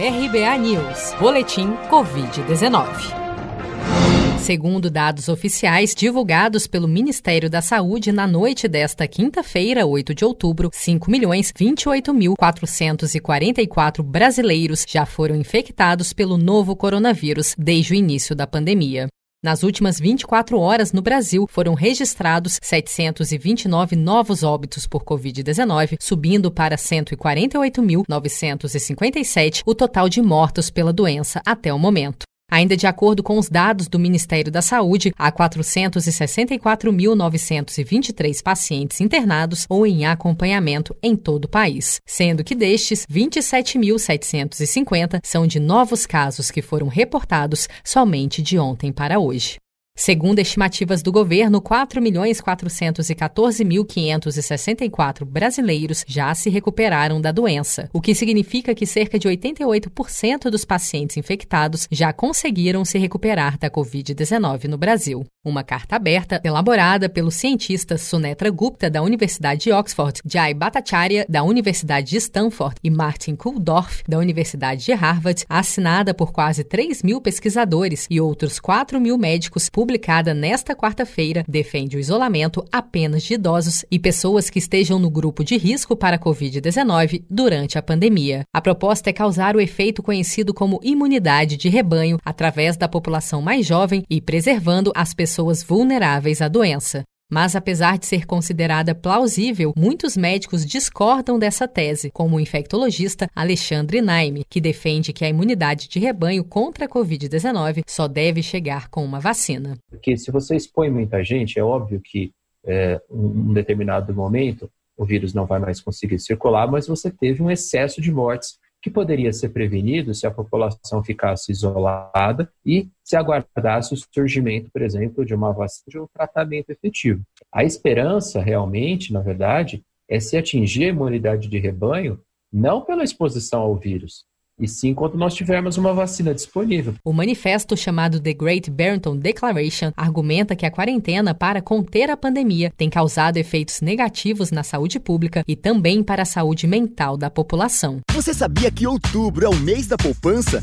RBA News, Boletim Covid-19. Segundo dados oficiais divulgados pelo Ministério da Saúde na noite desta quinta-feira, 8 de outubro, 5.028.444 brasileiros já foram infectados pelo novo coronavírus desde o início da pandemia. Nas últimas 24 horas, no Brasil, foram registrados 729 novos óbitos por Covid-19, subindo para 148.957 o total de mortos pela doença até o momento. Ainda de acordo com os dados do Ministério da Saúde, há 464.923 pacientes internados ou em acompanhamento em todo o país, sendo que destes, 27.750 são de novos casos que foram reportados somente de ontem para hoje. Segundo estimativas do governo, 4.414.564 brasileiros já se recuperaram da doença, o que significa que cerca de 88% dos pacientes infectados já conseguiram se recuperar da Covid-19 no Brasil. Uma carta aberta, elaborada pelos cientistas Sunetra Gupta, da Universidade de Oxford, Jai Bhattacharya, da Universidade de Stanford e Martin Kulldorff, da Universidade de Harvard, assinada por quase 3 mil pesquisadores e outros 4 mil médicos, publicada nesta quarta-feira, defende o isolamento apenas de idosos e pessoas que estejam no grupo de risco para a Covid-19 durante a pandemia. A proposta é causar o efeito conhecido como imunidade de rebanho através da população mais jovem e preservando as pessoas vulneráveis à doença. Mas, apesar de ser considerada plausível, muitos médicos discordam dessa tese, como o infectologista Alexandre Naime, que defende que a imunidade de rebanho contra a Covid-19 só deve chegar com uma vacina. Porque se você expõe muita gente, é óbvio que é, um determinado momento o vírus não vai mais conseguir circular, mas você teve um excesso de mortes que poderia ser prevenido se a população ficasse isolada e se aguardasse o surgimento, por exemplo, de uma vacina de um tratamento efetivo. A esperança, realmente, na verdade, é se atingir a imunidade de rebanho não pela exposição ao vírus, e sim quando nós tivermos uma vacina disponível. O manifesto chamado The Great Barrington Declaration argumenta que a quarentena para conter a pandemia tem causado efeitos negativos na saúde pública e também para a saúde mental da população. Você sabia que outubro é o mês da poupança?